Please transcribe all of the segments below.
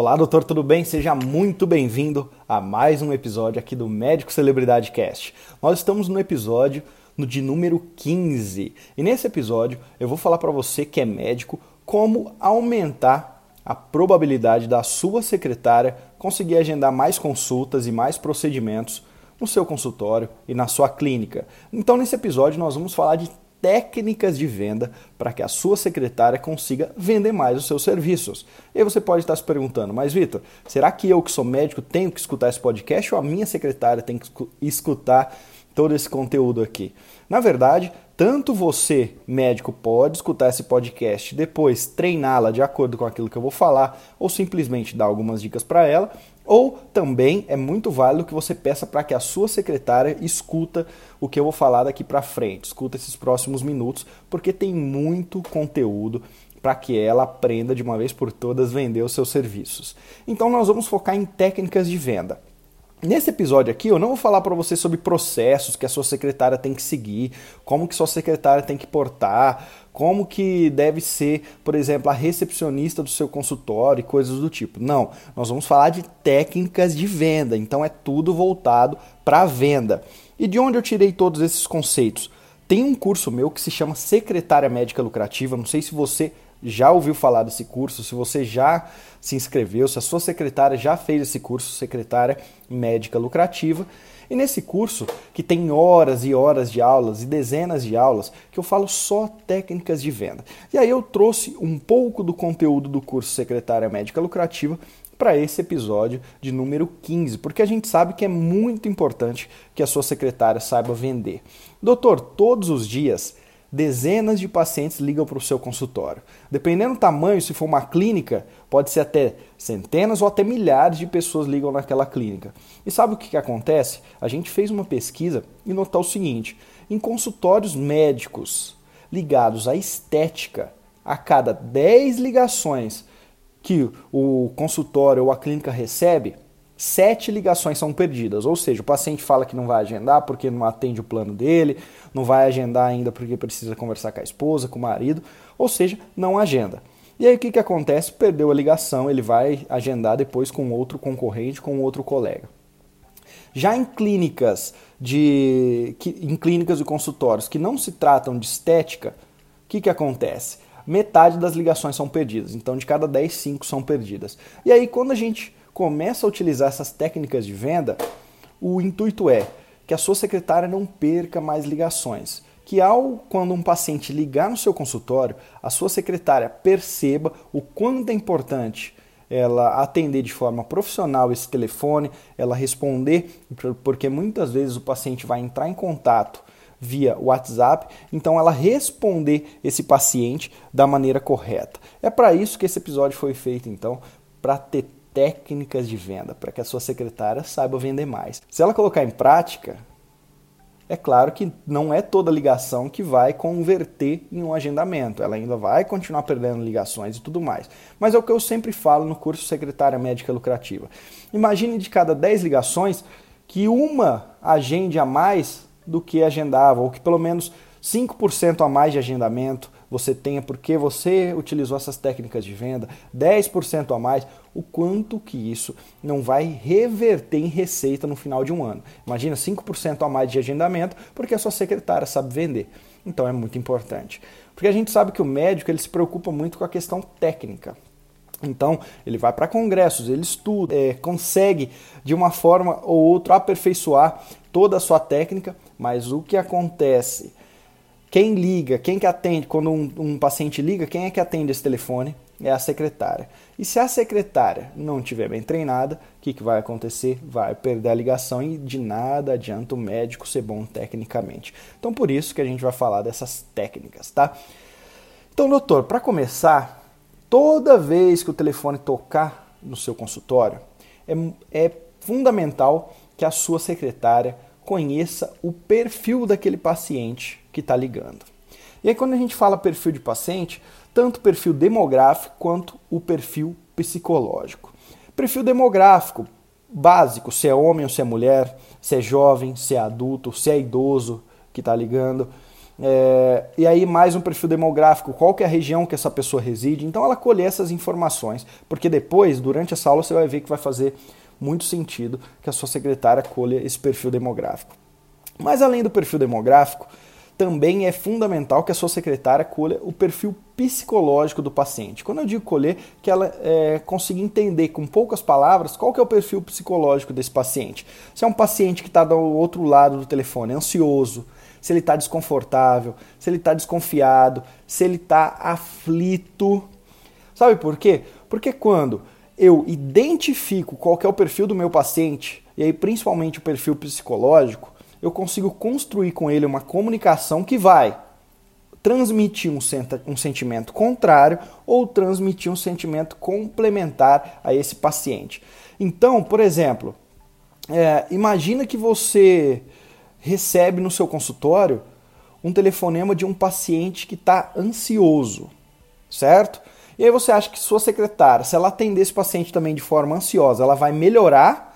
Olá, doutor, tudo bem? Seja muito bem-vindo a mais um episódio aqui do Médico Celebridade Cast. Nós estamos no episódio no de número 15 e nesse episódio eu vou falar para você que é médico como aumentar a probabilidade da sua secretária conseguir agendar mais consultas e mais procedimentos no seu consultório e na sua clínica. Então, nesse episódio, nós vamos falar de técnicas de venda para que a sua secretária consiga vender mais os seus serviços. E aí você pode estar se perguntando, mas Vitor, será que eu que sou médico tenho que escutar esse podcast ou a minha secretária tem que escutar todo esse conteúdo aqui? Na verdade, tanto você, médico, pode escutar esse podcast depois treiná-la de acordo com aquilo que eu vou falar ou simplesmente dar algumas dicas para ela, ou também é muito válido que você peça para que a sua secretária escuta o que eu vou falar daqui para frente, escuta esses próximos minutos, porque tem muito conteúdo para que ela aprenda de uma vez por todas vender os seus serviços. Então nós vamos focar em técnicas de venda. Nesse episódio aqui eu não vou falar para você sobre processos que a sua secretária tem que seguir, como que sua secretária tem que portar, como que deve ser, por exemplo, a recepcionista do seu consultório e coisas do tipo. Não, nós vamos falar de técnicas de venda, então é tudo voltado para a venda. E de onde eu tirei todos esses conceitos? Tem um curso meu que se chama Secretária Médica Lucrativa, não sei se você já ouviu falar desse curso, se você já se inscreveu, se a sua secretária já fez esse curso, secretária médica lucrativa. E nesse curso, que tem horas e horas de aulas e dezenas de aulas, que eu falo só técnicas de venda. E aí eu trouxe um pouco do conteúdo do curso Secretária Médica Lucrativa para esse episódio de número 15, porque a gente sabe que é muito importante que a sua secretária saiba vender. Doutor, todos os dias dezenas de pacientes ligam para o seu consultório. Dependendo do tamanho, se for uma clínica, pode ser até centenas ou até milhares de pessoas ligam naquela clínica. E sabe o que, que acontece? A gente fez uma pesquisa e notou o seguinte: em consultórios médicos ligados à estética, a cada 10 ligações que o consultório ou a clínica recebe, sete ligações são perdidas. Ou seja, o paciente fala que não vai agendar porque não atende o plano dele, não vai agendar ainda porque precisa conversar com a esposa, com o marido, ou seja, não agenda. E aí o que, que acontece? Perdeu a ligação, ele vai agendar depois com outro concorrente, com outro colega. Já em clínicas de que, em clínicas e consultórios que não se tratam de estética, o que, que acontece? Metade das ligações são perdidas. Então, de cada 10, 5 são perdidas. E aí, quando a gente começa a utilizar essas técnicas de venda, o intuito é que a sua secretária não perca mais ligações. Que ao quando um paciente ligar no seu consultório, a sua secretária perceba o quanto é importante ela atender de forma profissional esse telefone, ela responder, porque muitas vezes o paciente vai entrar em contato via WhatsApp, então ela responder esse paciente da maneira correta. É para isso que esse episódio foi feito, então, para ter técnicas de venda para que a sua secretária saiba vender mais. Se ela colocar em prática, é claro que não é toda ligação que vai converter em um agendamento. Ela ainda vai continuar perdendo ligações e tudo mais. Mas é o que eu sempre falo no curso Secretária Médica Lucrativa. Imagine de cada 10 ligações que uma agende a mais do que agendava, ou que pelo menos 5% a mais de agendamento você tenha porque você utilizou essas técnicas de venda, 10% a mais, o quanto que isso não vai reverter em receita no final de um ano. Imagina 5% a mais de agendamento porque a sua secretária sabe vender. Então é muito importante. Porque a gente sabe que o médico ele se preocupa muito com a questão técnica. Então, ele vai para congressos, ele estuda, é, consegue de uma forma ou outra aperfeiçoar toda a sua técnica, mas o que acontece quem liga, quem que atende, quando um, um, paciente liga, quem é que atende esse telefone? É a secretária. E se a secretária não estiver bem treinada, o que, que vai acontecer? Vai perder a ligação e de nada adianta o médico ser bom tecnicamente. Então por isso que a gente vai falar dessas técnicas, tá? Então, doutor, para começar, toda vez que o telefone tocar no seu consultório, é, é fundamental que a sua secretária conheça o perfil daquele paciente que está ligando. E aí, quando a gente fala perfil de paciente, tanto o perfil demográfico quanto o perfil psicológico. Perfil demográfico, básico, se é homem ou se é mulher, se é jovem, se é adulto, se é idoso que está ligando. É, e aí mais um perfil demográfico, qual que é a região que essa pessoa reside. Então ela colher essas informações, porque depois, durante essa aula, você vai ver que vai fazer muito sentido que a sua secretária colha esse perfil demográfico. Mas além do perfil demográfico, também é fundamental que a sua secretária colha o perfil psicológico do paciente. Quando eu digo colher, que ela é, consiga entender com poucas palavras qual que é o perfil psicológico desse paciente. Se é um paciente que está do outro lado do telefone, ansioso, se ele está desconfortável, se ele está desconfiado, se ele está aflito. Sabe por quê? Porque quando eu identifico qual é o perfil do meu paciente, e aí principalmente o perfil psicológico, eu consigo construir com ele uma comunicação que vai transmitir um, senta, um sentimento contrário ou transmitir um sentimento complementar a esse paciente. Então, por exemplo, é, imagina que você recebe no seu consultório um telefonema de um paciente que está ansioso, certo? E aí você acha que sua secretária, se ela atender esse paciente também de forma ansiosa, ela vai melhorar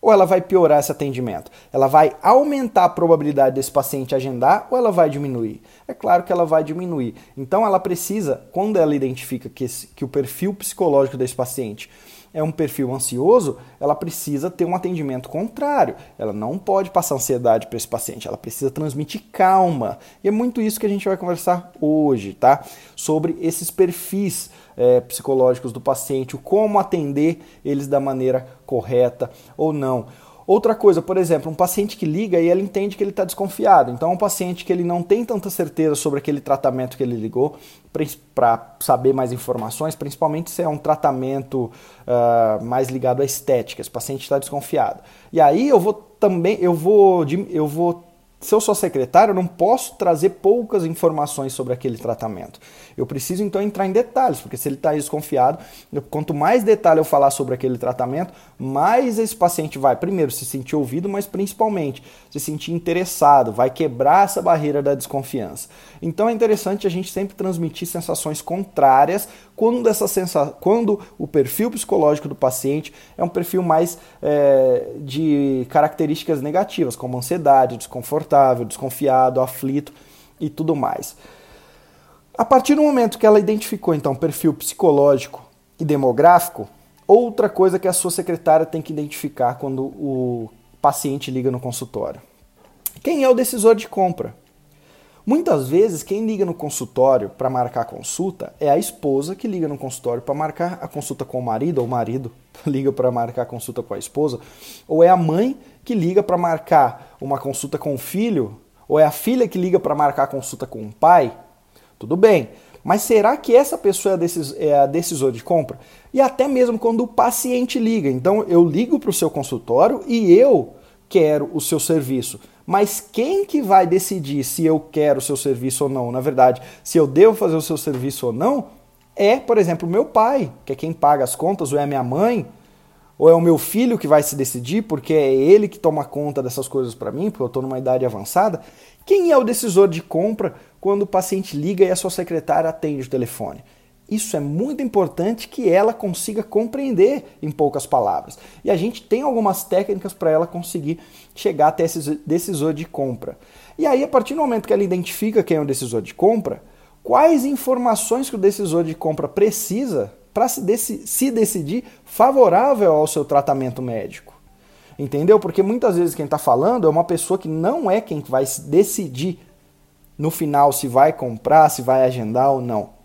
ou ela vai piorar esse atendimento? Ela vai aumentar a probabilidade desse paciente agendar ou ela vai diminuir? É claro que ela vai diminuir. Então ela precisa, quando ela identifica que, esse, que o perfil psicológico desse paciente é um perfil ansioso, ela precisa ter um atendimento contrário. Ela não pode passar ansiedade para esse paciente, ela precisa transmitir calma. E é muito isso que a gente vai conversar hoje, tá? Sobre esses perfis é, psicológicos do paciente, como atender eles da maneira correta ou não. Outra coisa, por exemplo, um paciente que liga e ele entende que ele está desconfiado. Então, um paciente que ele não tem tanta certeza sobre aquele tratamento que ele ligou para saber mais informações, principalmente se é um tratamento uh, mais ligado à estética. Esse paciente está desconfiado. E aí eu vou também, eu vou, eu vou se eu sou secretário, eu não posso trazer poucas informações sobre aquele tratamento. Eu preciso então entrar em detalhes, porque se ele está desconfiado, quanto mais detalhe eu falar sobre aquele tratamento, mais esse paciente vai, primeiro, se sentir ouvido, mas principalmente se sentir interessado, vai quebrar essa barreira da desconfiança. Então é interessante a gente sempre transmitir sensações contrárias quando, essa sensa... quando o perfil psicológico do paciente é um perfil mais é, de características negativas, como ansiedade, desconfortável, desconfiado, aflito e tudo mais. A partir do momento que ela identificou então perfil psicológico e demográfico, outra coisa que a sua secretária tem que identificar quando o paciente liga no consultório. Quem é o decisor de compra? Muitas vezes, quem liga no consultório para marcar a consulta é a esposa que liga no consultório para marcar a consulta com o marido, ou o marido liga para marcar a consulta com a esposa, ou é a mãe que liga para marcar uma consulta com o filho, ou é a filha que liga para marcar a consulta com o pai. Tudo bem, mas será que essa pessoa é a decisora de compra? E até mesmo quando o paciente liga. Então eu ligo para o seu consultório e eu quero o seu serviço. Mas quem que vai decidir se eu quero o seu serviço ou não? Na verdade, se eu devo fazer o seu serviço ou não, é, por exemplo, meu pai, que é quem paga as contas, ou é a minha mãe, ou é o meu filho que vai se decidir, porque é ele que toma conta dessas coisas para mim, porque eu estou numa idade avançada. Quem é o decisor de compra quando o paciente liga e a sua secretária atende o telefone? Isso é muito importante que ela consiga compreender em poucas palavras. E a gente tem algumas técnicas para ela conseguir chegar até esse decisor de compra. E aí, a partir do momento que ela identifica quem é o decisor de compra, quais informações que o decisor de compra precisa para se, se decidir favorável ao seu tratamento médico. Entendeu? Porque muitas vezes quem está falando é uma pessoa que não é quem vai decidir no final se vai comprar, se vai agendar ou não.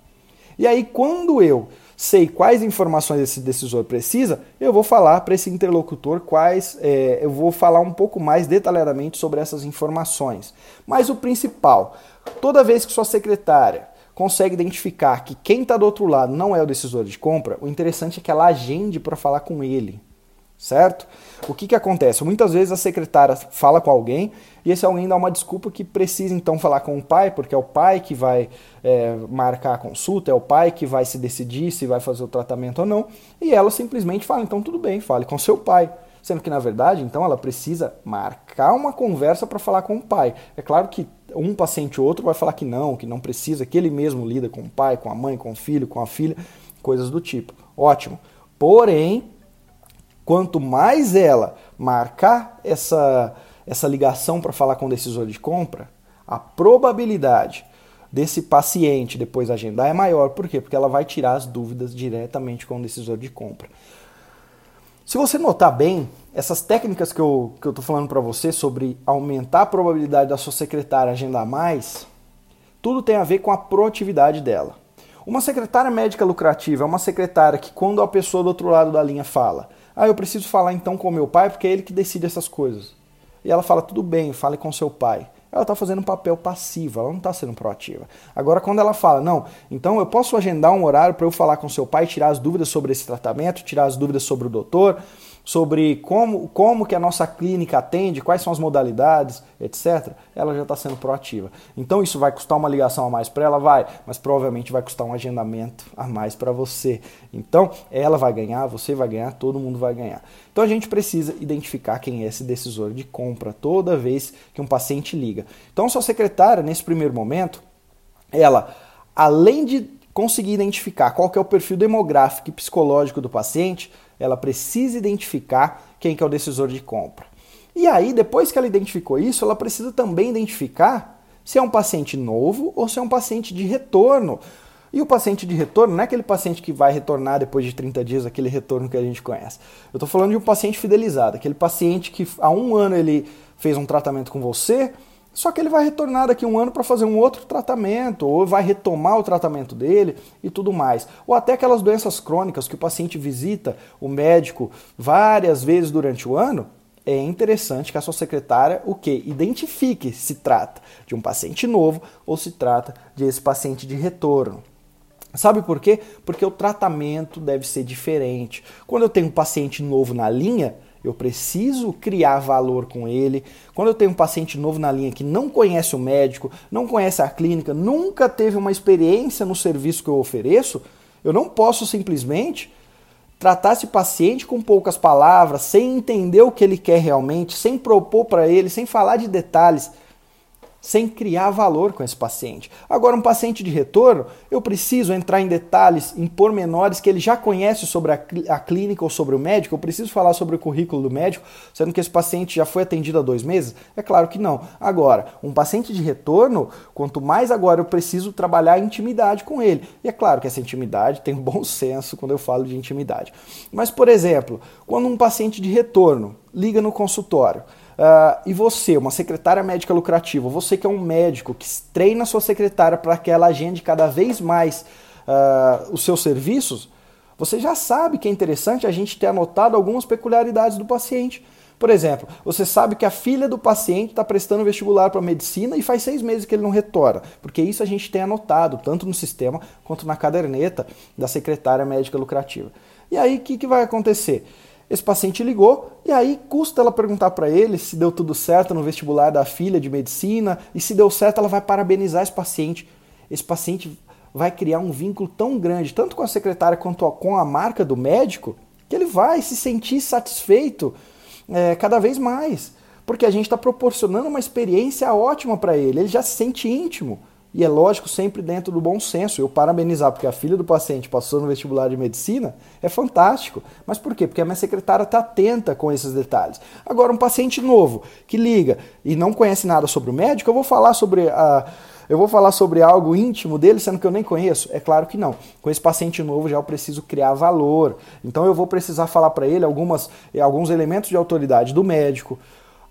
E aí, quando eu sei quais informações esse decisor precisa, eu vou falar para esse interlocutor quais, é, eu vou falar um pouco mais detalhadamente sobre essas informações. Mas o principal, toda vez que sua secretária consegue identificar que quem está do outro lado não é o decisor de compra, o interessante é que ela agende para falar com ele certo? O que, que acontece? Muitas vezes a secretária fala com alguém e esse alguém dá uma desculpa que precisa então falar com o pai, porque é o pai que vai é, marcar a consulta, é o pai que vai se decidir se vai fazer o tratamento ou não, e ela simplesmente fala, então tudo bem, fale com seu pai. Sendo que na verdade, então, ela precisa marcar uma conversa para falar com o pai. É claro que um paciente ou outro vai falar que não, que não precisa, que ele mesmo lida com o pai, com a mãe, com o filho, com a filha, coisas do tipo. Ótimo. Porém, Quanto mais ela marcar essa, essa ligação para falar com o decisor de compra, a probabilidade desse paciente depois agendar é maior. Por quê? Porque ela vai tirar as dúvidas diretamente com o decisor de compra. Se você notar bem, essas técnicas que eu estou que eu falando para você sobre aumentar a probabilidade da sua secretária agendar mais, tudo tem a ver com a proatividade dela. Uma secretária médica lucrativa é uma secretária que, quando a pessoa do outro lado da linha fala, ah, eu preciso falar então com meu pai porque é ele que decide essas coisas. E ela fala, tudo bem, fale com seu pai. Ela está fazendo um papel passivo, ela não está sendo proativa. Agora, quando ela fala, não, então eu posso agendar um horário para eu falar com seu pai, tirar as dúvidas sobre esse tratamento, tirar as dúvidas sobre o doutor, sobre como, como que a nossa clínica atende, quais são as modalidades, etc., ela já está sendo proativa. Então isso vai custar uma ligação a mais para ela? Vai, mas provavelmente vai custar um agendamento a mais para você. Então ela vai ganhar, você vai ganhar, todo mundo vai ganhar. Então a gente precisa identificar quem é esse decisor de compra toda vez que um paciente liga. Então sua secretária, nesse primeiro momento, ela, além de conseguir identificar qual que é o perfil demográfico e psicológico do paciente, ela precisa identificar quem que é o decisor de compra. E aí, depois que ela identificou isso, ela precisa também identificar se é um paciente novo ou se é um paciente de retorno. E o paciente de retorno não é aquele paciente que vai retornar depois de 30 dias, aquele retorno que a gente conhece. Eu estou falando de um paciente fidelizado, aquele paciente que há um ano ele fez um tratamento com você, só que ele vai retornar daqui a um ano para fazer um outro tratamento, ou vai retomar o tratamento dele e tudo mais. Ou até aquelas doenças crônicas que o paciente visita o médico várias vezes durante o ano. É interessante que a sua secretária o que identifique se trata de um paciente novo ou se trata de esse paciente de retorno. Sabe por quê? Porque o tratamento deve ser diferente. Quando eu tenho um paciente novo na linha, eu preciso criar valor com ele. Quando eu tenho um paciente novo na linha que não conhece o médico, não conhece a clínica, nunca teve uma experiência no serviço que eu ofereço, eu não posso simplesmente tratar esse paciente com poucas palavras, sem entender o que ele quer realmente, sem propor para ele, sem falar de detalhes sem criar valor com esse paciente. Agora, um paciente de retorno, eu preciso entrar em detalhes, em pormenores que ele já conhece sobre a, a, clínica ou sobre o médico, eu preciso falar sobre o currículo do médico, sendo que esse paciente já foi atendido há dois meses? É claro que não. Agora, um paciente de retorno, quanto mais agora eu preciso trabalhar a intimidade com ele. E é claro que essa intimidade tem um bom senso quando eu falo de intimidade. Mas, por exemplo, quando um paciente de retorno liga no consultório, Uh, e você, uma secretária médica lucrativa, você que é um médico que treina sua secretária para que ela agende cada vez mais uh, os seus serviços, você já sabe que é interessante a gente ter anotado algumas peculiaridades do paciente. Por exemplo, você sabe que a filha do paciente está prestando vestibular para medicina e faz seis meses que ele não retorna, porque isso a gente tem anotado, tanto no sistema quanto na caderneta da secretária médica lucrativa. E aí, o que, que vai acontecer? Esse paciente ligou e aí custa ela perguntar para ele se deu tudo certo no vestibular da filha de medicina e se deu certo ela vai parabenizar esse paciente. Esse paciente vai criar um vínculo tão grande, tanto com a secretária quanto com a marca do médico, que ele vai se sentir satisfeito é, cada vez mais, porque a gente está proporcionando uma experiência ótima para ele, ele já se sente íntimo. E é lógico, sempre dentro do bom senso. Eu parabenizar porque a filha do paciente passou no vestibular de medicina é fantástico. Mas por quê? Porque a minha secretária está atenta com esses detalhes. Agora, um paciente novo que liga e não conhece nada sobre o médico, eu vou falar sobre a. Eu vou falar sobre algo íntimo dele, sendo que eu nem conheço? É claro que não. Com esse paciente novo já eu preciso criar valor. Então eu vou precisar falar para ele algumas, alguns elementos de autoridade do médico,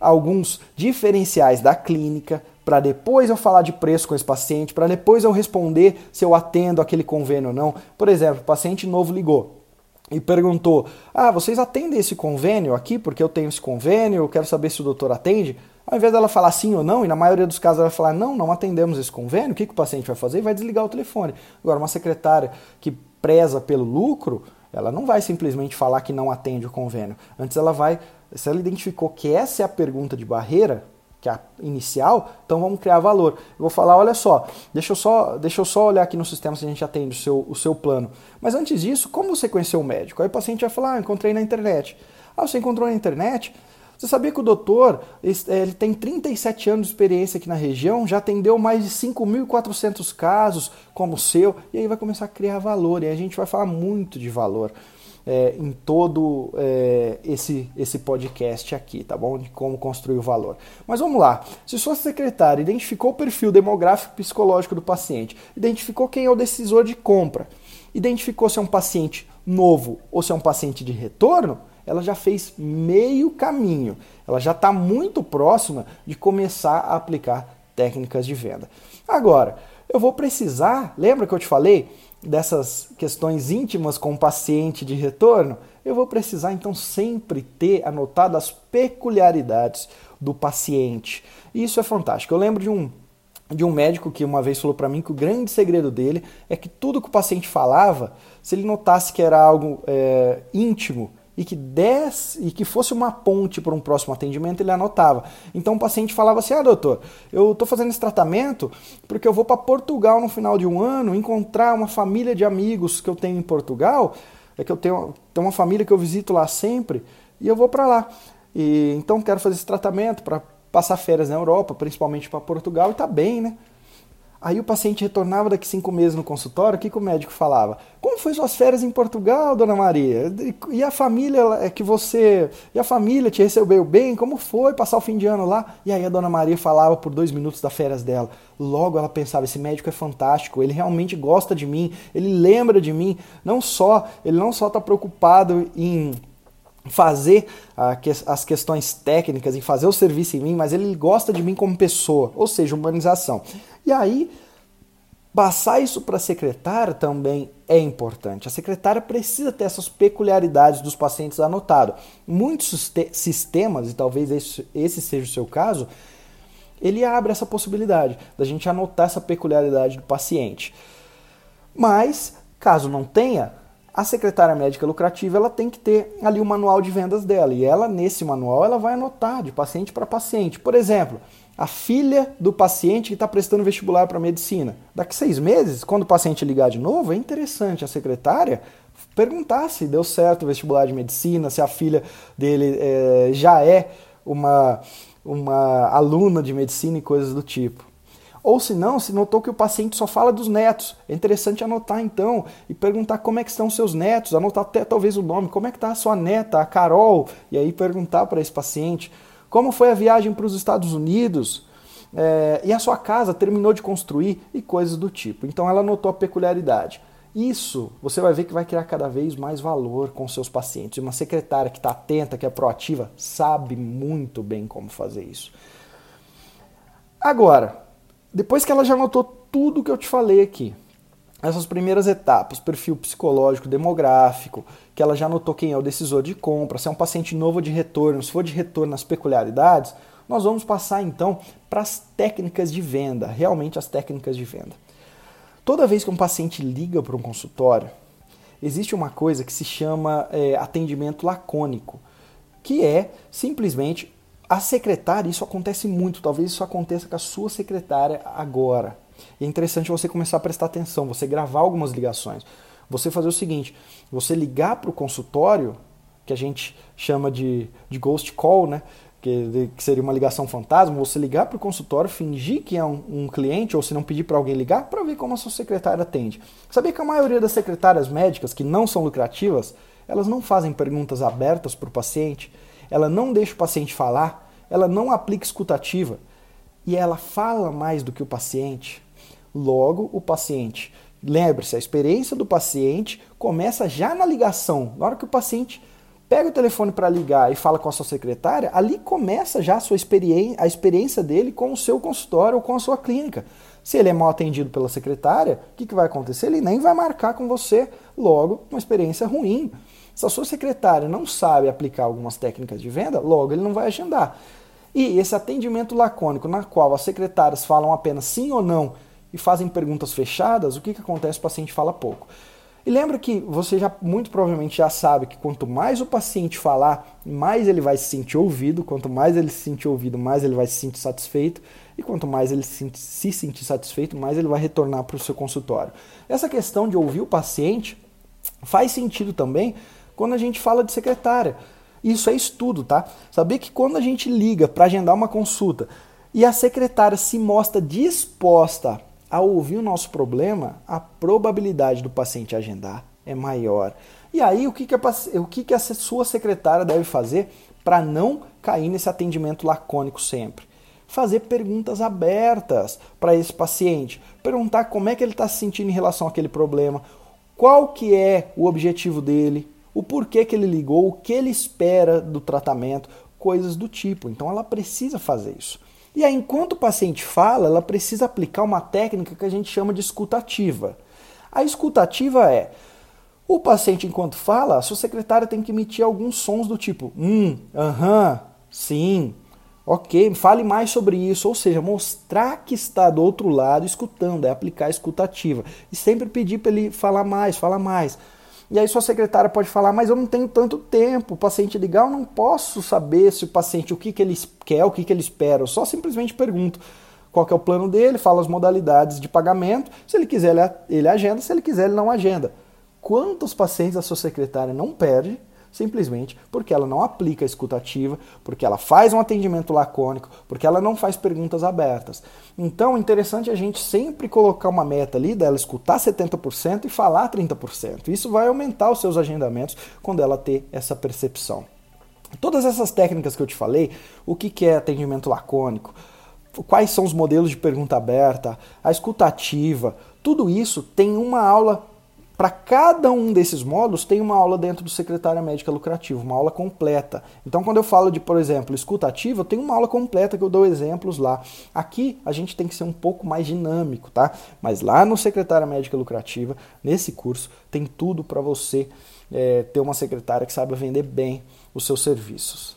alguns diferenciais da clínica, para depois eu falar de preço com esse paciente, para depois eu responder se eu atendo aquele convênio ou não. Por exemplo, o paciente novo ligou e perguntou: Ah, vocês atendem esse convênio aqui? Porque eu tenho esse convênio, eu quero saber se o doutor atende. Ao invés dela falar sim ou não, e na maioria dos casos ela vai falar não, não atendemos esse convênio, o que, que o paciente vai fazer? Vai desligar o telefone. Agora, uma secretária que preza pelo lucro, ela não vai simplesmente falar que não atende o convênio. Antes ela vai, se ela identificou que essa é a pergunta de barreira, que é a inicial, então vamos criar valor. Eu vou falar, olha só, deixa eu só, deixa eu só olhar aqui no sistema se a gente atende o seu, o seu plano. Mas antes disso, como você conheceu o médico? Aí o paciente vai falar, ah, encontrei na internet. Ah, você encontrou na internet? Você sabia que o doutor é, ele tem 37 anos de experiência aqui na região, já atendeu mais de 5.400 casos como o seu, e aí vai começar a criar valor, e a gente vai falar muito de valor. É, em todo é, esse, esse podcast aqui, tá bom? De como construir o valor. Mas vamos lá. Se sua secretária identificou o perfil demográfico psicológico do paciente, identificou quem é o decisor de compra, identificou se é um paciente novo ou se é um paciente de retorno, ela já fez meio caminho. Ela já está muito próxima de começar a aplicar técnicas de venda. Agora, eu vou precisar, lembra que eu te falei dessas questões íntimas com o paciente de retorno? Eu vou precisar então sempre ter anotado as peculiaridades do paciente. E isso é fantástico. Eu lembro de um de um médico que uma vez falou para mim que o grande segredo dele é que tudo que o paciente falava, se ele notasse que era algo é, íntimo, e que desse, e que fosse uma ponte para um próximo atendimento, ele anotava. Então o paciente falava assim: "Ah, doutor, eu estou fazendo esse tratamento porque eu vou para Portugal no final de um ano encontrar uma família de amigos que eu tenho em Portugal, é que eu tenho, tenho uma família que eu visito lá sempre e eu vou para lá. E então quero fazer esse tratamento para passar férias na Europa, principalmente para Portugal e tá bem, né? Aí o paciente retornava daqui cinco meses no consultório, o que, que o médico falava? Como foi suas férias em Portugal, dona Maria? E a família é que você. E a família te recebeu bem? Como foi passar o fim de ano lá? E aí a dona Maria falava por dois minutos das férias dela. Logo ela pensava, esse médico é fantástico, ele realmente gosta de mim, ele lembra de mim, não só, ele não só está preocupado em fazer as questões técnicas, em fazer o serviço em mim, mas ele gosta de mim como pessoa, ou seja, humanização. E aí, passar isso para a secretária também é importante. A secretária precisa ter essas peculiaridades dos pacientes anotado. Muitos sistemas, e talvez esse, esse seja o seu caso, ele abre essa possibilidade da gente anotar essa peculiaridade do paciente. Mas, caso não tenha, a secretária médica lucrativa ela tem que ter ali o manual de vendas dela e ela nesse manual ela vai anotar de paciente para paciente. Por exemplo, a filha do paciente que está prestando vestibular para medicina. Daqui seis meses, quando o paciente ligar de novo, é interessante a secretária perguntar se deu certo o vestibular de medicina, se a filha dele é, já é uma, uma aluna de medicina e coisas do tipo. Ou se não, se notou que o paciente só fala dos netos, é interessante anotar então e perguntar como é que estão seus netos, anotar até talvez o nome, como é que está a sua neta, a Carol, e aí perguntar para esse paciente como foi a viagem para os Estados Unidos é, e a sua casa terminou de construir e coisas do tipo. Então ela anotou a peculiaridade. Isso você vai ver que vai criar cada vez mais valor com seus pacientes. Uma secretária que está atenta, que é proativa, sabe muito bem como fazer isso. Agora, depois que ela já anotou tudo que eu te falei aqui, essas primeiras etapas, perfil psicológico, demográfico, que ela já notou quem é o decisor de compra, se é um paciente novo de retorno, se for de retorno as peculiaridades, nós vamos passar então para as técnicas de venda, realmente as técnicas de venda. Toda vez que um paciente liga para um consultório, existe uma coisa que se chama é, atendimento lacônico, que é simplesmente a secretária, isso acontece muito, talvez isso aconteça com a sua secretária agora. E é interessante você começar a prestar atenção, você gravar algumas ligações. Você fazer o seguinte: você ligar para o consultório, que a gente chama de, de ghost call, né? Que, que seria uma ligação fantasma, você ligar para o consultório, fingir que é um, um cliente, ou se não pedir para alguém ligar, para ver como a sua secretária atende. Sabia que a maioria das secretárias médicas que não são lucrativas, elas não fazem perguntas abertas para o paciente, ela não deixa o paciente falar, ela não aplica escutativa e ela fala mais do que o paciente. Logo, o paciente, lembre-se, a experiência do paciente começa já na ligação. Na hora que o paciente pega o telefone para ligar e fala com a sua secretária, ali começa já a sua experiência, a experiência dele com o seu consultório ou com a sua clínica. Se ele é mal atendido pela secretária, o que, que vai acontecer? Ele nem vai marcar com você, logo, uma experiência ruim. Se a sua secretária não sabe aplicar algumas técnicas de venda, logo ele não vai agendar. E esse atendimento lacônico, na qual as secretárias falam apenas sim ou não e fazem perguntas fechadas, o que, que acontece? O paciente fala pouco. E lembra que você já muito provavelmente já sabe que quanto mais o paciente falar, mais ele vai se sentir ouvido, quanto mais ele se sentir ouvido, mais ele vai se sentir satisfeito, e quanto mais ele se, se sentir satisfeito, mais ele vai retornar para o seu consultório. Essa questão de ouvir o paciente faz sentido também quando a gente fala de secretária. Isso é estudo, tá? Saber que quando a gente liga para agendar uma consulta e a secretária se mostra disposta a ouvir o nosso problema, a probabilidade do paciente agendar é maior. E aí, o que, que, a, o que, que a sua secretária deve fazer para não cair nesse atendimento lacônico sempre? Fazer perguntas abertas para esse paciente. Perguntar como é que ele está se sentindo em relação àquele problema, qual que é o objetivo dele, o porquê que ele ligou, o que ele espera do tratamento, coisas do tipo. Então ela precisa fazer isso. E aí, enquanto o paciente fala, ela precisa aplicar uma técnica que a gente chama de escutativa. A escutativa é o paciente, enquanto fala, a sua secretária tem que emitir alguns sons do tipo hum, aham, sim, ok, fale mais sobre isso. Ou seja, mostrar que está do outro lado escutando, é aplicar a escutativa. E sempre pedir para ele falar mais, falar mais. E aí sua secretária pode falar, mas eu não tenho tanto tempo. O paciente ligar, eu não posso saber se o paciente o que, que ele quer, o que, que ele espera. Eu só simplesmente pergunto qual é o plano dele, falo as modalidades de pagamento. Se ele quiser, ele agenda. Se ele quiser, ele não agenda. Quantos pacientes a sua secretária não perde simplesmente porque ela não aplica a escutativa, porque ela faz um atendimento lacônico, porque ela não faz perguntas abertas. Então, é interessante a gente sempre colocar uma meta ali dela escutar 70% e falar 30%. Isso vai aumentar os seus agendamentos quando ela ter essa percepção. Todas essas técnicas que eu te falei, o que é atendimento lacônico, quais são os modelos de pergunta aberta, a escutativa, tudo isso tem uma aula para cada um desses módulos tem uma aula dentro do Secretária Médica Lucrativo, uma aula completa. Então, quando eu falo de, por exemplo, escuta ativa, eu tenho uma aula completa que eu dou exemplos lá. Aqui a gente tem que ser um pouco mais dinâmico, tá? Mas lá no Secretária Médica Lucrativa, nesse curso, tem tudo para você é, ter uma secretária que saiba vender bem os seus serviços.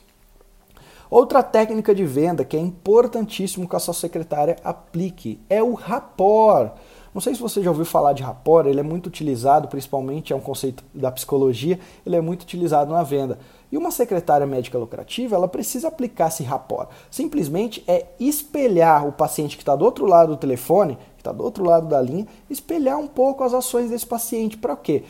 Outra técnica de venda que é importantíssimo que a sua secretária aplique é o rapport. Não sei se você já ouviu falar de rapport, ele é muito utilizado, principalmente é um conceito da psicologia, ele é muito utilizado na venda. E uma secretária médica lucrativa, ela precisa aplicar esse rapport. Simplesmente é espelhar o paciente que está do outro lado do telefone, que está do outro lado da linha, espelhar um pouco as ações desse paciente. Para quê?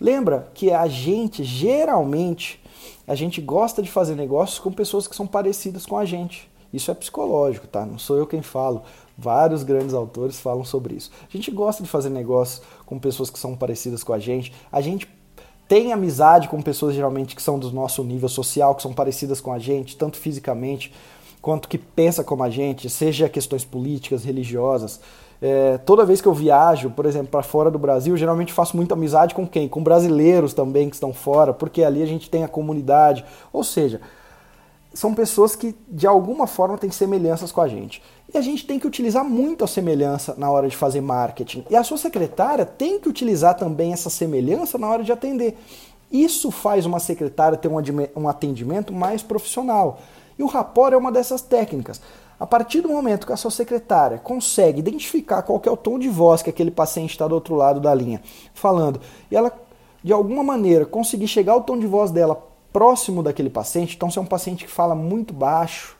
Lembra que a gente, geralmente, a gente gosta de fazer negócios com pessoas que são parecidas com a gente. Isso é psicológico, tá? Não sou eu quem falo. Vários grandes autores falam sobre isso. A gente gosta de fazer negócios com pessoas que são parecidas com a gente. A gente tem amizade com pessoas geralmente que são do nosso nível social, que são parecidas com a gente, tanto fisicamente quanto que pensa como a gente, seja questões políticas, religiosas. É, toda vez que eu viajo, por exemplo, para fora do Brasil, geralmente faço muita amizade com quem? Com brasileiros também que estão fora, porque ali a gente tem a comunidade. Ou seja, são pessoas que de alguma forma têm semelhanças com a gente. E a gente tem que utilizar muito a semelhança na hora de fazer marketing. E a sua secretária tem que utilizar também essa semelhança na hora de atender. Isso faz uma secretária ter um atendimento mais profissional. E o rapport é uma dessas técnicas. A partir do momento que a sua secretária consegue identificar qual é o tom de voz que aquele paciente está do outro lado da linha falando, e ela de alguma maneira conseguir chegar ao tom de voz dela próximo daquele paciente. Então, se é um paciente que fala muito baixo,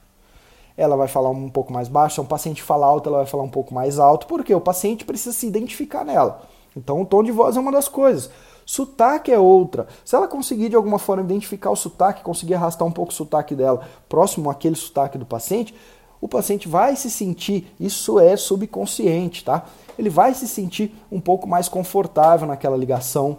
ela vai falar um pouco mais baixo. Se é um paciente fala alto, ela vai falar um pouco mais alto, porque o paciente precisa se identificar nela. Então, o tom de voz é uma das coisas. Sotaque é outra. Se ela conseguir de alguma forma identificar o sotaque, conseguir arrastar um pouco o sotaque dela próximo àquele sotaque do paciente, o paciente vai se sentir, isso é subconsciente, tá? Ele vai se sentir um pouco mais confortável naquela ligação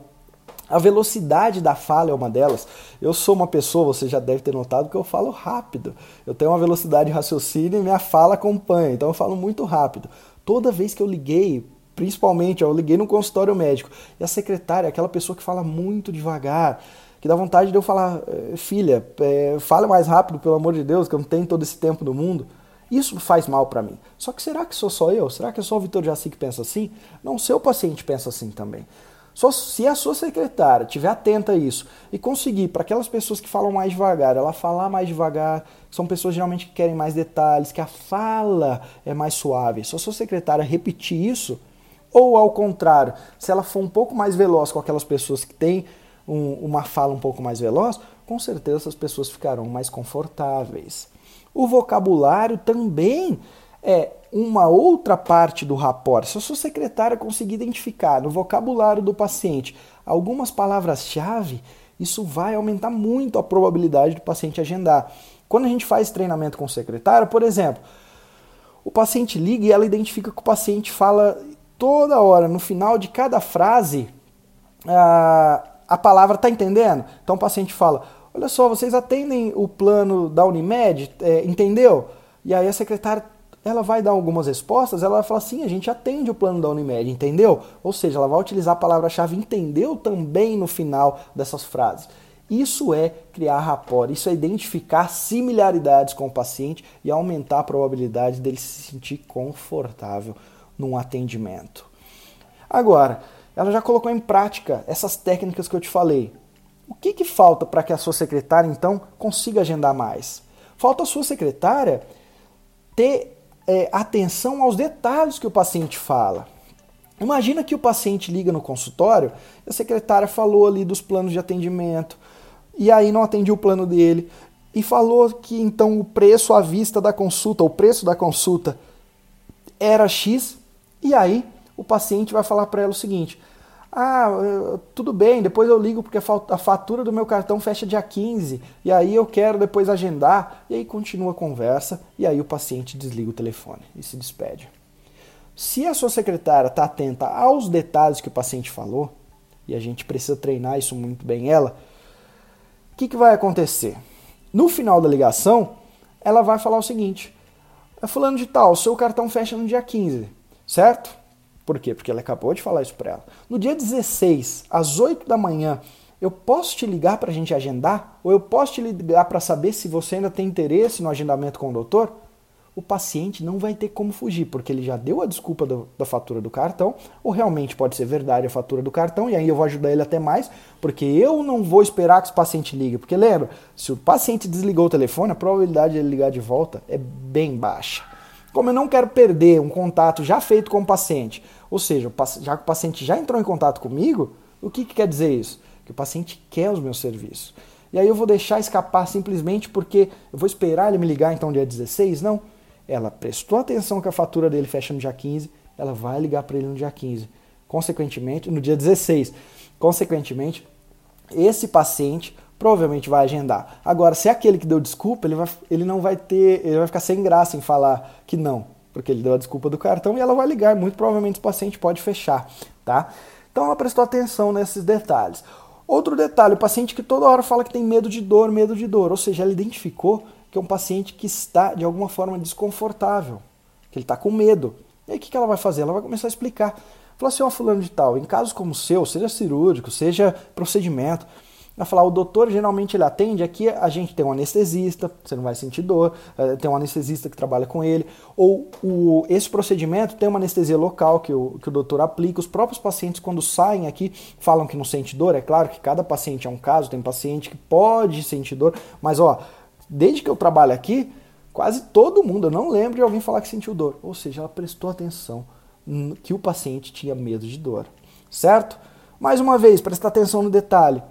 a velocidade da fala é uma delas. Eu sou uma pessoa, você já deve ter notado que eu falo rápido. Eu tenho uma velocidade de raciocínio e minha fala acompanha, então eu falo muito rápido. Toda vez que eu liguei, principalmente, eu liguei no consultório médico, e a secretária, aquela pessoa que fala muito devagar, que dá vontade de eu falar, eh, filha, é, fala mais rápido, pelo amor de Deus, que eu não tenho todo esse tempo do mundo. Isso faz mal para mim. Só que será que sou só eu? Será que é só o Vitor Jaci que pensa assim? Não, seu paciente pensa assim também. Só se a sua secretária estiver atenta a isso e conseguir, para aquelas pessoas que falam mais devagar, ela falar mais devagar, são pessoas geralmente que querem mais detalhes, que a fala é mais suave. Se a sua secretária repetir isso, ou ao contrário, se ela for um pouco mais veloz com aquelas pessoas que têm um, uma fala um pouco mais veloz, com certeza essas pessoas ficarão mais confortáveis. O vocabulário também é uma outra parte do rapport. Se a sua secretária conseguir identificar no vocabulário do paciente algumas palavras-chave, isso vai aumentar muito a probabilidade do paciente agendar. Quando a gente faz treinamento com o secretário, por exemplo, o paciente liga e ela identifica que o paciente fala toda hora, no final de cada frase, ah, a palavra está entendendo? Então o paciente fala: Olha só, vocês atendem o plano da Unimed, é, entendeu? E aí a secretária ela vai dar algumas respostas, ela vai falar sim, a gente atende o plano da Unimed, entendeu? Ou seja, ela vai utilizar a palavra-chave entendeu também no final dessas frases. Isso é criar rapport, isso é identificar similaridades com o paciente e aumentar a probabilidade dele se sentir confortável num atendimento. Agora, ela já colocou em prática essas técnicas que eu te falei. O que, que falta para que a sua secretária, então, consiga agendar mais? Falta a sua secretária ter é, atenção aos detalhes que o paciente fala. Imagina que o paciente liga no consultório a secretária falou ali dos planos de atendimento e aí não atendia o plano dele e falou que então o preço à vista da consulta, o preço da consulta era X e aí o paciente vai falar para ela o seguinte: ah, tudo bem, depois eu ligo porque a fatura do meu cartão fecha dia 15 e aí eu quero depois agendar. E aí continua a conversa e aí o paciente desliga o telefone e se despede. Se a sua secretária está atenta aos detalhes que o paciente falou, e a gente precisa treinar isso muito bem ela, o que, que vai acontecer? No final da ligação, ela vai falar o seguinte: é fulano de tal, seu cartão fecha no dia 15, certo? Por quê? Porque ela acabou de falar isso para ela. No dia 16, às 8 da manhã, eu posso te ligar para a gente agendar? Ou eu posso te ligar para saber se você ainda tem interesse no agendamento com o doutor? O paciente não vai ter como fugir, porque ele já deu a desculpa do, da fatura do cartão, ou realmente pode ser verdade a fatura do cartão, e aí eu vou ajudar ele até mais, porque eu não vou esperar que o paciente ligue. Porque lembra, se o paciente desligou o telefone, a probabilidade de ele ligar de volta é bem baixa. Como eu não quero perder um contato já feito com o paciente, ou seja, já que o paciente já entrou em contato comigo, o que, que quer dizer isso? Que o paciente quer os meus serviços. E aí eu vou deixar escapar simplesmente porque eu vou esperar ele me ligar então dia 16? Não. Ela prestou atenção que a fatura dele fecha no dia 15, ela vai ligar para ele no dia 15. Consequentemente, no dia 16. Consequentemente, esse paciente provavelmente vai agendar. Agora, se é aquele que deu desculpa, ele, vai, ele não vai ter, ele vai ficar sem graça em falar que não, porque ele deu a desculpa do cartão e ela vai ligar. Muito provavelmente o paciente pode fechar, tá? Então ela prestou atenção nesses detalhes. Outro detalhe, o paciente que toda hora fala que tem medo de dor, medo de dor, ou seja, ela identificou que é um paciente que está de alguma forma desconfortável, que ele está com medo. E aí o que ela vai fazer? Ela vai começar a explicar. Falou assim, ó, fulano de tal, em casos como o seu, seja cirúrgico, seja procedimento, vai falar, o doutor geralmente ele atende, aqui a gente tem um anestesista, você não vai sentir dor, eh, tem um anestesista que trabalha com ele, ou o, esse procedimento tem uma anestesia local que o, que o doutor aplica, os próprios pacientes quando saem aqui falam que não sente dor, é claro que cada paciente é um caso, tem paciente que pode sentir dor, mas ó, desde que eu trabalho aqui, quase todo mundo, eu não lembro de alguém falar que sentiu dor, ou seja, ela prestou atenção que o paciente tinha medo de dor, certo? Mais uma vez, prestar atenção no detalhe,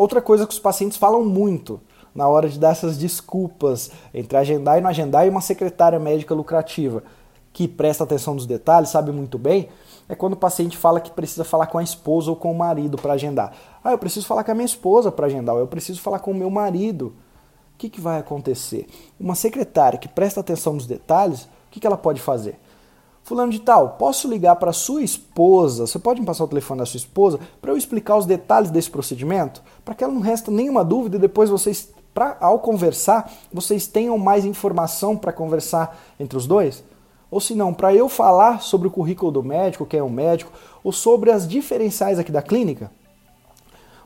Outra coisa que os pacientes falam muito na hora de dar essas desculpas entre agendar e não agendar e uma secretária médica lucrativa que presta atenção nos detalhes, sabe muito bem, é quando o paciente fala que precisa falar com a esposa ou com o marido para agendar. Ah, eu preciso falar com a minha esposa para agendar, ou eu preciso falar com o meu marido. O que, que vai acontecer? Uma secretária que presta atenção nos detalhes, o que, que ela pode fazer? Fulano de tal, posso ligar para sua esposa? Você pode me passar o telefone da sua esposa para eu explicar os detalhes desse procedimento? Para que ela não resta nenhuma dúvida e depois vocês, pra, ao conversar, vocês tenham mais informação para conversar entre os dois? Ou se não, para eu falar sobre o currículo do médico, quem é o médico, ou sobre as diferenciais aqui da clínica?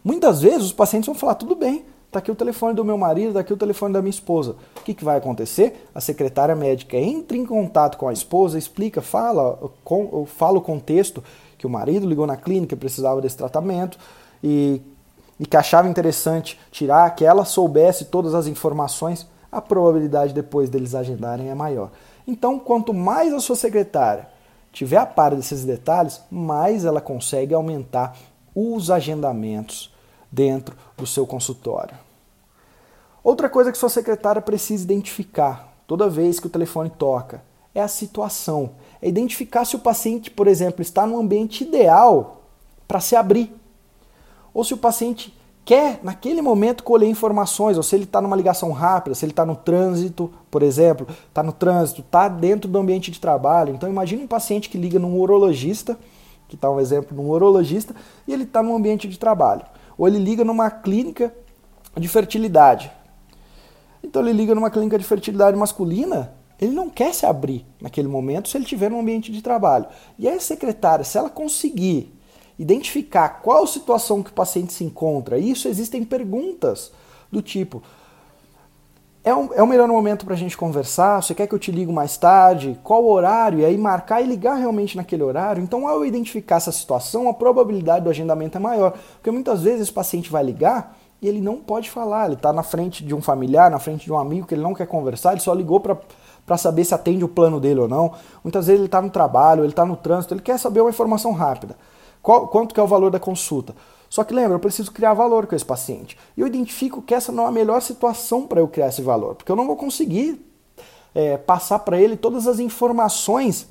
Muitas vezes os pacientes vão falar, tudo bem, Está aqui o telefone do meu marido, está aqui o telefone da minha esposa. O que, que vai acontecer? A secretária médica entra em contato com a esposa, explica, fala, com, fala o contexto que o marido ligou na clínica, precisava desse tratamento e, e que achava interessante tirar, que ela soubesse todas as informações, a probabilidade depois deles agendarem é maior. Então, quanto mais a sua secretária tiver a par desses detalhes, mais ela consegue aumentar os agendamentos dentro do seu consultório. Outra coisa que sua secretária precisa identificar toda vez que o telefone toca é a situação. É identificar se o paciente, por exemplo, está no ambiente ideal para se abrir. Ou se o paciente quer, naquele momento, colher informações, ou se ele está numa ligação rápida, se ele está no trânsito, por exemplo, está no trânsito, está dentro do ambiente de trabalho. Então imagine um paciente que liga num urologista, que está um exemplo num urologista, e ele está no ambiente de trabalho. Ou ele liga numa clínica de fertilidade. Então ele liga numa clínica de fertilidade masculina, ele não quer se abrir naquele momento se ele tiver no ambiente de trabalho. E a secretária, se ela conseguir identificar qual situação que o paciente se encontra, isso existem perguntas do tipo: é, um, é o melhor momento para a gente conversar? Você quer que eu te ligo mais tarde? Qual horário? E aí marcar e ligar realmente naquele horário. Então, ao identificar essa situação, a probabilidade do agendamento é maior. Porque muitas vezes esse paciente vai ligar e ele não pode falar. Ele está na frente de um familiar, na frente de um amigo que ele não quer conversar, ele só ligou para saber se atende o plano dele ou não. Muitas vezes ele está no trabalho, ele está no trânsito, ele quer saber uma informação rápida. Qual, quanto que é o valor da consulta? Só que lembra, eu preciso criar valor com esse paciente. E eu identifico que essa não é a melhor situação para eu criar esse valor, porque eu não vou conseguir é, passar para ele todas as informações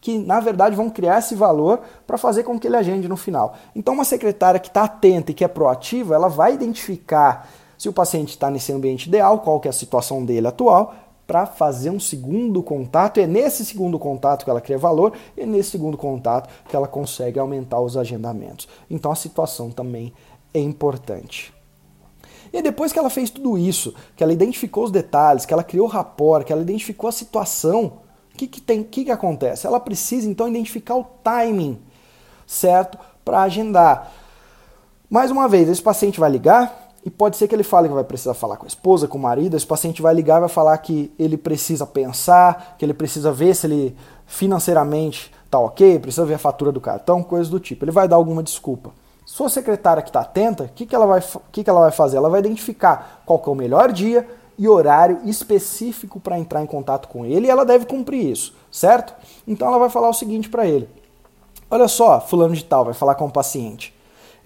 que na verdade vão criar esse valor para fazer com que ele agende no final. Então, uma secretária que está atenta e que é proativa, ela vai identificar se o paciente está nesse ambiente ideal, qual que é a situação dele atual, para fazer um segundo contato. É nesse segundo contato que ela cria valor e é nesse segundo contato que ela consegue aumentar os agendamentos. Então a situação também é importante. E depois que ela fez tudo isso, que ela identificou os detalhes, que ela criou rapport, que ela identificou a situação, o que, que tem, que, que acontece? Ela precisa então identificar o timing certo para agendar. Mais uma vez, esse paciente vai ligar, e pode ser que ele fale que vai precisar falar com a esposa, com o marido. Esse paciente vai ligar e vai falar que ele precisa pensar, que ele precisa ver se ele financeiramente tá ok, precisa ver a fatura do cartão, coisas do tipo. Ele vai dar alguma desculpa. Sua secretária que está atenta, o que, que, ela vai, que, que ela vai fazer? Ela vai identificar qual é o melhor dia e horário específico para entrar em contato com ele e ela deve cumprir isso, certo? Então ela vai falar o seguinte para ele: Olha só, fulano de tal, vai falar com o paciente.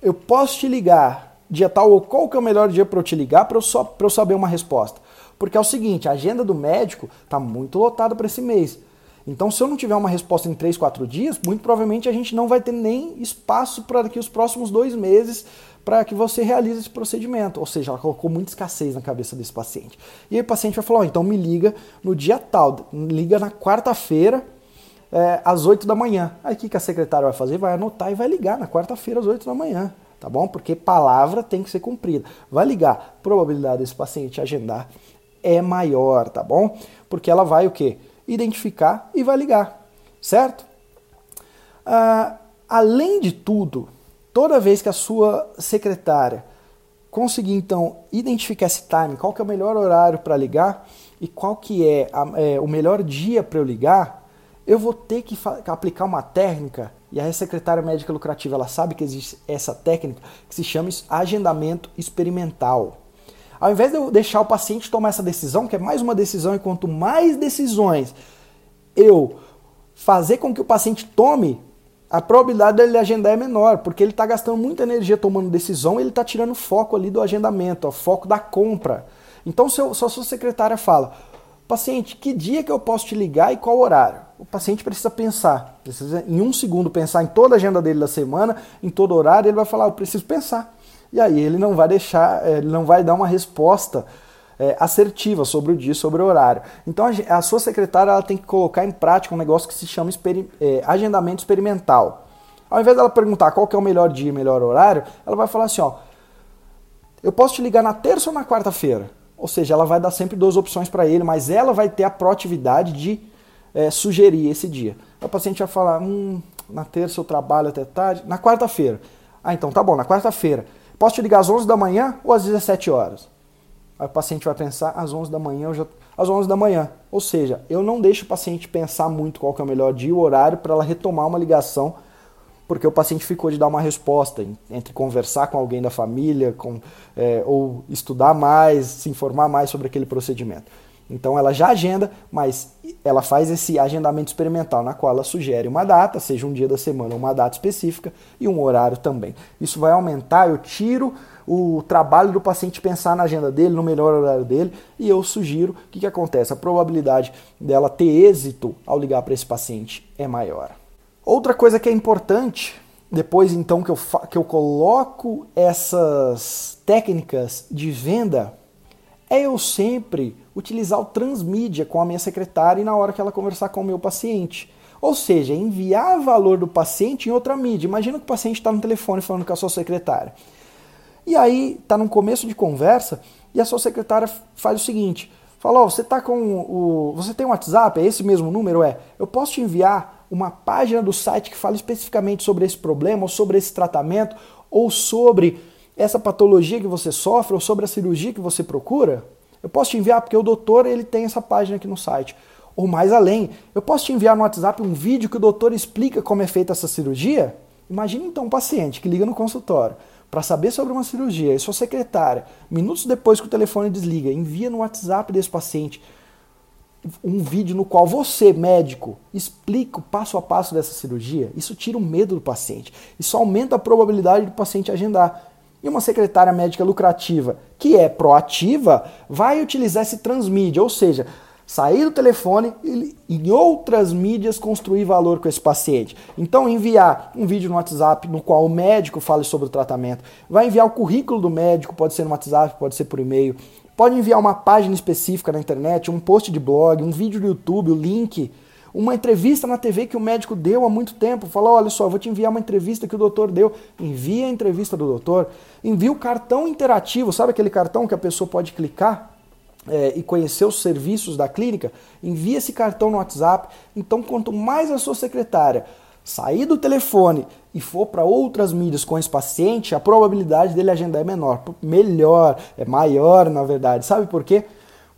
Eu posso te ligar dia tal, ou qual que é o melhor dia para eu te ligar para eu, só, eu saber uma resposta. Porque é o seguinte, a agenda do médico está muito lotada para esse mês. Então, se eu não tiver uma resposta em 3, 4 dias, muito provavelmente a gente não vai ter nem espaço para daqui os próximos dois meses para que você realize esse procedimento. Ou seja, ela colocou muita escassez na cabeça desse paciente. E aí o paciente vai falar, oh, então me liga no dia tal, liga na quarta-feira, é, às 8 da manhã. Aí o que, que a secretária vai fazer? Vai anotar e vai ligar na quarta-feira às 8 da manhã tá bom? Porque palavra tem que ser cumprida. Vai ligar, probabilidade desse paciente agendar é maior, tá bom? Porque ela vai o quê? Identificar e vai ligar, certo? Ah, além de tudo, toda vez que a sua secretária conseguir então identificar esse time, qual que é o melhor horário para ligar e qual que é, a, é o melhor dia para eu ligar, eu vou ter que aplicar uma técnica e a secretária médica lucrativa ela sabe que existe essa técnica que se chama agendamento experimental. Ao invés de eu deixar o paciente tomar essa decisão, que é mais uma decisão, e quanto mais decisões eu fazer com que o paciente tome, a probabilidade dele agendar é menor, porque ele está gastando muita energia tomando decisão ele está tirando foco ali do agendamento, o foco da compra. Então, se, eu, se a sua secretária fala, Paciente, que dia que eu posso te ligar e qual horário? O paciente precisa pensar, precisa em um segundo pensar em toda a agenda dele da semana, em todo horário, ele vai falar, eu preciso pensar. E aí ele não vai deixar, eh, ele não vai dar uma resposta é, assertiva sobre o dia, sobre o horário. Então a, a, sua secretária ela tem que colocar em prática um negócio que se chama é, agendamento experimental. Ao invés dela perguntar qual é o melhor dia, melhor horário, ela vai falar assim, ó, eu posso te ligar na terça ou na quarta-feira? Ou seja, ela vai dar sempre duas opções para ele, mas ela vai ter a proatividade de é, sugerir esse dia. O paciente vai falar, hum, na terça eu trabalho até tarde, na quarta-feira. Ah, então tá bom, na quarta-feira. Posso te ligar às 11 da manhã ou às 17 horas? Aí o paciente vai pensar, às 11 da manhã, eu já... às 11 da manhã. Ou seja, eu não deixo o paciente pensar muito qual que é o melhor dia e horário para ela retomar uma ligação porque o paciente ficou de dar uma resposta entre conversar com alguém da família com, é, ou estudar mais, se informar mais sobre aquele procedimento. Então ela já agenda, mas ela faz esse agendamento experimental na qual ela sugere uma data, seja um dia da semana, uma data específica e um horário também. Isso vai aumentar, eu tiro o trabalho do paciente pensar na agenda dele, no melhor horário dele, e eu sugiro que, que acontece. A probabilidade dela ter êxito ao ligar para esse paciente é maior. Outra coisa que é importante, depois então que eu, que eu coloco essas técnicas de venda, é eu sempre utilizar o transmídia com a minha secretária e na hora que ela conversar com o meu paciente. Ou seja, enviar valor do paciente em outra mídia. Imagina que o paciente está no telefone falando com a sua secretária. E aí está no começo de conversa e a sua secretária faz o seguinte: fala, oh, você tá com o. Você tem um WhatsApp? É esse mesmo número? É. Eu posso te enviar uma página do site que fala especificamente sobre esse problema, ou sobre esse tratamento, ou sobre essa patologia que você sofre, ou sobre a cirurgia que você procura? Eu posso te enviar porque o doutor ele tem essa página aqui no site. Ou mais além, eu posso te enviar no WhatsApp um vídeo que o doutor explica como é feita essa cirurgia? Imagine então um paciente que liga no consultório para saber sobre uma cirurgia e sua secretária, minutos depois que o telefone desliga, envia no WhatsApp desse paciente um vídeo no qual você, médico, explica o passo a passo dessa cirurgia. Isso tira o medo do paciente. Isso aumenta a probabilidade do paciente agendar. E uma secretária médica lucrativa que é proativa vai utilizar esse transmídia, ou seja, sair do telefone e em outras mídias construir valor com esse paciente. Então enviar um vídeo no WhatsApp no qual o médico fale sobre o tratamento, vai enviar o currículo do médico, pode ser no WhatsApp, pode ser por e-mail, pode enviar uma página específica na internet, um post de blog, um vídeo do YouTube, o link, uma entrevista na TV que o médico deu há muito tempo, falou, olha só, vou te enviar uma entrevista que o doutor deu, envia a entrevista do doutor, envia o cartão interativo, sabe aquele cartão que a pessoa pode clicar é, e conhecer os serviços da clínica, envia esse cartão no WhatsApp. Então, quanto mais a sua secretária sair do telefone e for para outras mídias com esse paciente, a probabilidade dele agendar é menor, melhor, é maior na verdade. Sabe por quê?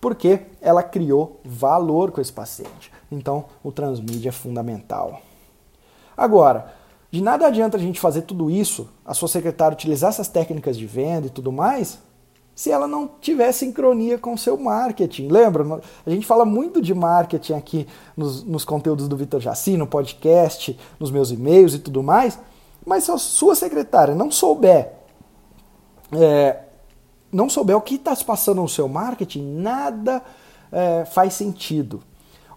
Porque ela criou valor com esse paciente. Então, o transmídia é fundamental. Agora, de nada adianta a gente fazer tudo isso, a sua secretária utilizar essas técnicas de venda e tudo mais, se ela não tiver sincronia com o seu marketing. Lembra? A gente fala muito de marketing aqui nos, nos conteúdos do Vitor Jaci, no podcast, nos meus e-mails e tudo mais, mas se a sua secretária não souber é, não souber o que está se passando no seu marketing, nada é, faz sentido.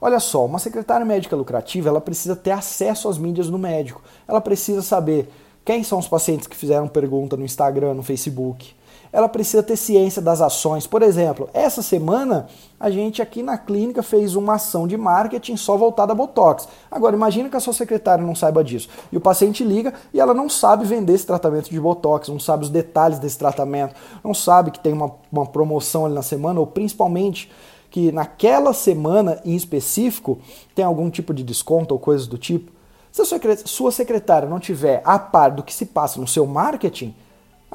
Olha só, uma secretária médica lucrativa, ela precisa ter acesso às mídias do médico. Ela precisa saber quem são os pacientes que fizeram pergunta no Instagram, no Facebook ela precisa ter ciência das ações. Por exemplo, essa semana a gente aqui na clínica fez uma ação de marketing só voltada a Botox. Agora, imagina que a sua secretária não saiba disso. E o paciente liga e ela não sabe vender esse tratamento de Botox, não sabe os detalhes desse tratamento, não sabe que tem uma, uma promoção ali na semana, ou principalmente que naquela semana em específico tem algum tipo de desconto ou coisas do tipo. Se a sua secretária não tiver a par do que se passa no seu marketing,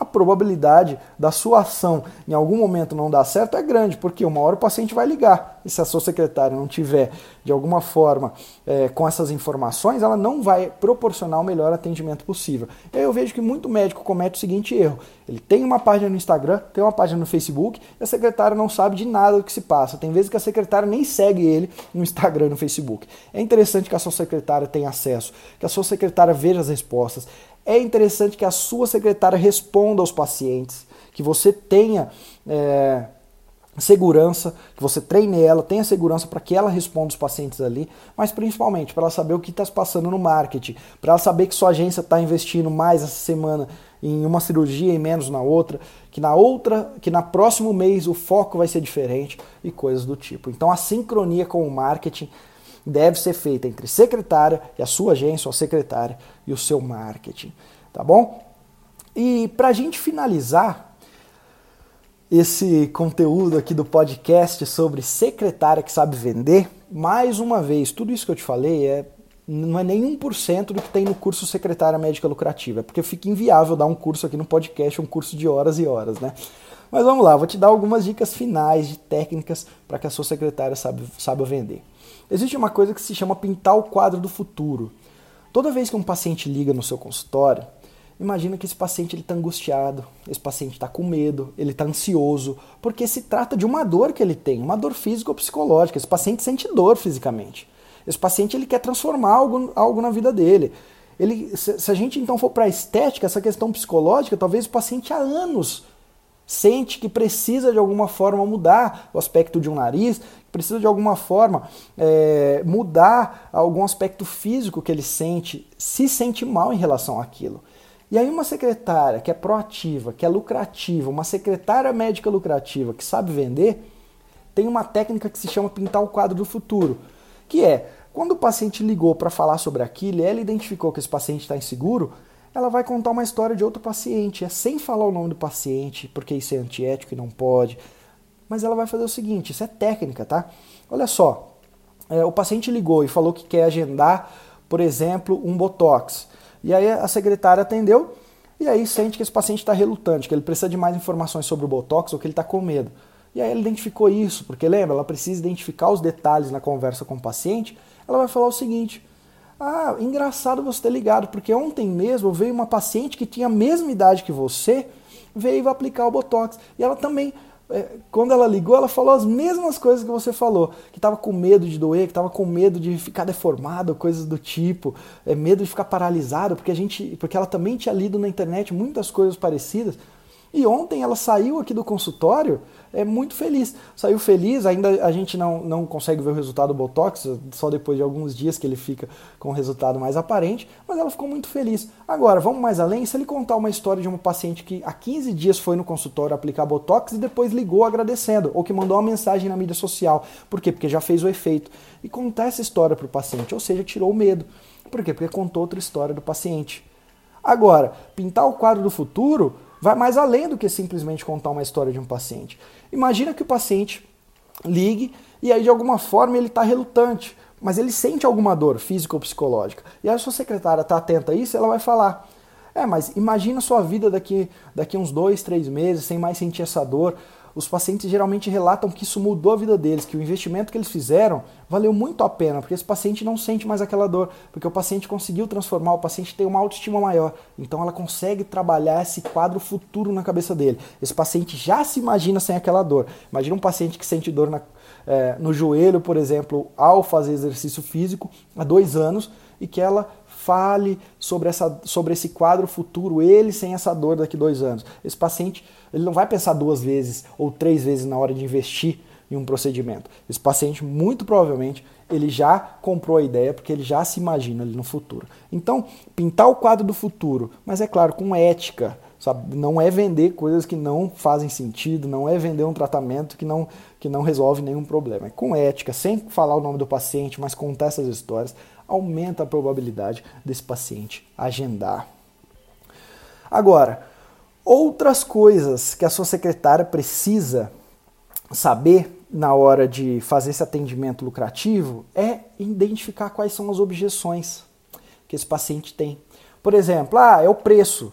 a probabilidade da sua ação em algum momento não dar certo é grande, porque uma hora o paciente vai ligar. E se a sua secretária não tiver, de alguma forma, é, com essas informações, ela não vai proporcionar o melhor atendimento possível. E aí eu vejo que muito médico comete o seguinte erro: ele tem uma página no Instagram, tem uma página no Facebook, e a secretária não sabe de nada do que se passa. Tem vezes que a secretária nem segue ele no Instagram e no Facebook. É interessante que a sua secretária tenha acesso, que a sua secretária veja as respostas é interessante que a sua secretária responda aos pacientes, que você tenha é, segurança, que você treine ela, tenha segurança para que ela responda os pacientes ali, mas principalmente para ela saber o que está se passando no marketing, para ela saber que sua agência está investindo mais essa semana em uma cirurgia e menos na outra, que na outra, que na próximo mês o foco vai ser diferente e coisas do tipo. Então a sincronia com o marketing deve ser feita entre secretária e a sua agência, ou a secretária e o seu marketing, tá bom? E para a gente finalizar esse conteúdo aqui do podcast sobre secretária que sabe vender, mais uma vez, tudo isso que eu te falei é não é nem 1% do que tem no curso Secretária Médica Lucrativa, é porque fica inviável dar um curso aqui no podcast, um curso de horas e horas, né? Mas vamos lá, vou te dar algumas dicas finais de técnicas para que a sua secretária saiba, saiba vender. Existe uma coisa que se chama pintar o quadro do futuro. Toda vez que um paciente liga no seu consultório, imagina que esse paciente está angustiado, esse paciente está com medo, ele está ansioso, porque se trata de uma dor que ele tem, uma dor física ou psicológica. Esse paciente sente dor fisicamente. Esse paciente ele quer transformar algo, algo na vida dele. Ele, se, se a gente então for para a estética, essa questão psicológica, talvez o paciente há anos sente que precisa de alguma forma mudar o aspecto de um nariz, precisa de alguma forma é, mudar algum aspecto físico que ele sente, se sente mal em relação àquilo. E aí uma secretária que é proativa, que é lucrativa, uma secretária médica lucrativa que sabe vender, tem uma técnica que se chama pintar o quadro do futuro, que é quando o paciente ligou para falar sobre aquilo e ela identificou que esse paciente está inseguro, ela vai contar uma história de outro paciente, é sem falar o nome do paciente, porque isso é antiético e não pode. Mas ela vai fazer o seguinte: isso é técnica, tá? Olha só, é, o paciente ligou e falou que quer agendar, por exemplo, um botox. E aí a secretária atendeu e aí sente que esse paciente está relutante, que ele precisa de mais informações sobre o botox ou que ele está com medo. E aí ela identificou isso, porque lembra, ela precisa identificar os detalhes na conversa com o paciente. Ela vai falar o seguinte: Ah, engraçado você ter ligado, porque ontem mesmo veio uma paciente que tinha a mesma idade que você, veio aplicar o botox. E ela também quando ela ligou, ela falou as mesmas coisas que você falou, que estava com medo de doer, que estava com medo de ficar deformado, coisas do tipo, é, medo de ficar paralisado, porque a gente, porque ela também tinha lido na internet muitas coisas parecidas. E ontem ela saiu aqui do consultório é muito feliz. Saiu feliz, ainda a gente não, não consegue ver o resultado do Botox, só depois de alguns dias que ele fica com o resultado mais aparente, mas ela ficou muito feliz. Agora, vamos mais além, se ele contar uma história de uma paciente que há 15 dias foi no consultório aplicar Botox e depois ligou agradecendo, ou que mandou uma mensagem na mídia social. Por quê? Porque já fez o efeito. E contar essa história para o paciente, ou seja, tirou o medo. Por quê? Porque contou outra história do paciente. Agora, pintar o quadro do futuro vai mais além do que simplesmente contar uma história de um paciente. Imagina que o paciente ligue e aí de alguma forma ele está relutante, mas ele sente alguma dor física ou psicológica. E a sua secretária está atenta a isso, ela vai falar: É, mas imagina sua vida daqui, daqui uns dois, três meses, sem mais sentir essa dor os pacientes geralmente relatam que isso mudou a vida deles, que o investimento que eles fizeram valeu muito a pena, porque esse paciente não sente mais aquela dor, porque o paciente conseguiu transformar, o paciente tem uma autoestima maior, então ela consegue trabalhar esse quadro futuro na cabeça dele. Esse paciente já se imagina sem aquela dor. Imagina um paciente que sente dor na, é, no joelho, por exemplo, ao fazer exercício físico há dois anos e que ela fale sobre, essa, sobre esse quadro futuro, ele sem essa dor daqui dois anos. Esse paciente ele não vai pensar duas vezes ou três vezes na hora de investir em um procedimento. Esse paciente, muito provavelmente, ele já comprou a ideia porque ele já se imagina ali no futuro. Então, pintar o quadro do futuro, mas é claro, com ética, sabe? Não é vender coisas que não fazem sentido, não é vender um tratamento que não, que não resolve nenhum problema. É com ética, sem falar o nome do paciente, mas contar essas histórias, aumenta a probabilidade desse paciente agendar. Agora, outras coisas que a sua secretária precisa saber na hora de fazer esse atendimento lucrativo é identificar quais são as objeções que esse paciente tem. Por exemplo, ah, é o preço.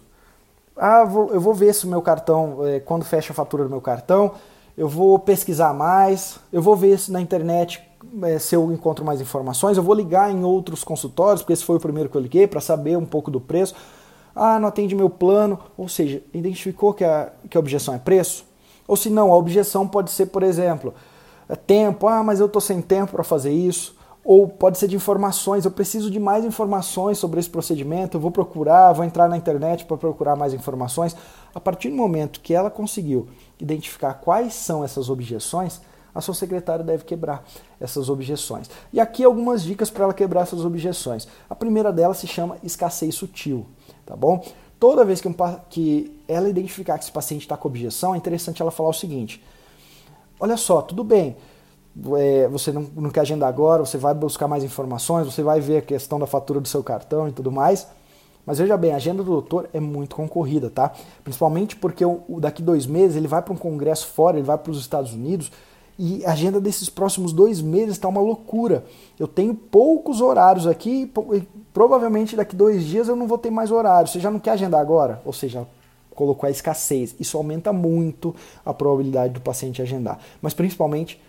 Ah, vou, eu vou ver se o meu cartão, é, quando fecha a fatura do meu cartão, eu vou pesquisar mais, eu vou ver se na internet é, se eu encontro mais informações, eu vou ligar em outros consultórios, porque esse foi o primeiro que eu liguei, para saber um pouco do preço. Ah, não atende meu plano. Ou seja, identificou que a, que a objeção é preço? Ou se não, a objeção pode ser, por exemplo, é tempo. Ah, mas eu estou sem tempo para fazer isso. Ou pode ser de informações. Eu preciso de mais informações sobre esse procedimento. Eu vou procurar, vou entrar na internet para procurar mais informações. A partir do momento que ela conseguiu identificar quais são essas objeções, a sua secretária deve quebrar essas objeções. E aqui algumas dicas para ela quebrar essas objeções. A primeira delas se chama escassez sutil, tá bom? Toda vez que, um, que ela identificar que esse paciente está com objeção, é interessante ela falar o seguinte: olha só, tudo bem, é, você não, não quer agendar agora, você vai buscar mais informações, você vai ver a questão da fatura do seu cartão e tudo mais. Mas veja bem, a agenda do doutor é muito concorrida, tá? Principalmente porque o, daqui dois meses ele vai para um congresso fora, ele vai para os Estados Unidos e a agenda desses próximos dois meses está uma loucura. Eu tenho poucos horários aqui e provavelmente daqui dois dias eu não vou ter mais horário. Você já não quer agendar agora? Ou seja, colocou a escassez. Isso aumenta muito a probabilidade do paciente agendar. Mas principalmente,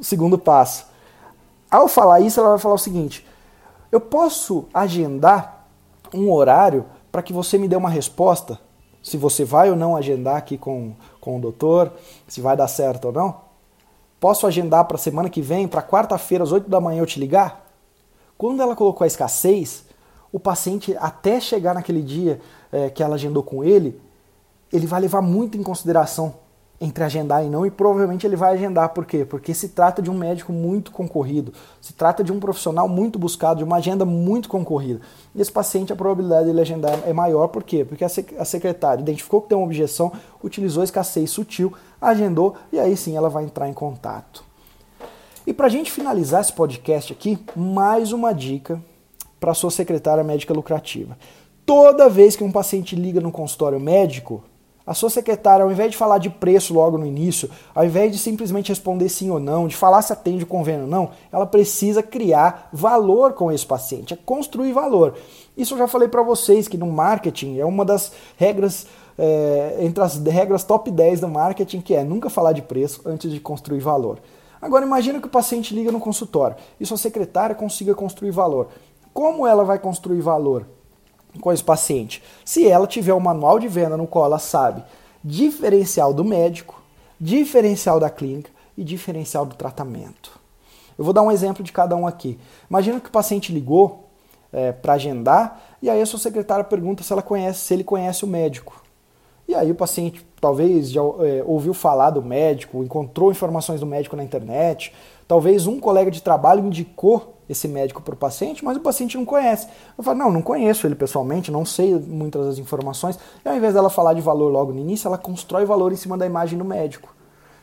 segundo passo. Ao falar isso, ela vai falar o seguinte: eu posso agendar um horário para que você me dê uma resposta? Se você vai ou não agendar aqui com, com o doutor, se vai dar certo ou não? Posso agendar para semana que vem, para quarta-feira, às 8 da manhã, eu te ligar? Quando ela colocou a escassez, o paciente, até chegar naquele dia é, que ela agendou com ele, ele vai levar muito em consideração entre agendar e não, e provavelmente ele vai agendar. Por quê? Porque se trata de um médico muito concorrido, se trata de um profissional muito buscado, de uma agenda muito concorrida. E esse paciente, a probabilidade dele agendar é maior, por quê? Porque a secretária identificou que tem uma objeção, utilizou a escassez sutil, agendou e aí sim ela vai entrar em contato. E para a gente finalizar esse podcast aqui, mais uma dica para sua secretária médica lucrativa. Toda vez que um paciente liga no consultório médico, a sua secretária, ao invés de falar de preço logo no início, ao invés de simplesmente responder sim ou não, de falar se atende o convênio ou não, ela precisa criar valor com esse paciente, é construir valor. Isso eu já falei para vocês que no marketing é uma das regras, é, entre as regras top 10 do marketing, que é nunca falar de preço antes de construir valor. Agora imagina que o paciente liga no consultório e sua secretária consiga construir valor. Como ela vai construir valor? Com esse paciente? Se ela tiver um manual de venda no qual ela sabe diferencial do médico, diferencial da clínica e diferencial do tratamento. Eu vou dar um exemplo de cada um aqui. Imagina que o paciente ligou é, para agendar e aí a sua secretária pergunta se ela conhece, se ele conhece o médico. E aí o paciente talvez já é, ouviu falar do médico, encontrou informações do médico na internet, talvez um colega de trabalho indicou esse médico para o paciente, mas o paciente não conhece. Eu falo, não, não conheço ele pessoalmente, não sei muitas das informações. E ao invés dela falar de valor logo no início, ela constrói valor em cima da imagem do médico.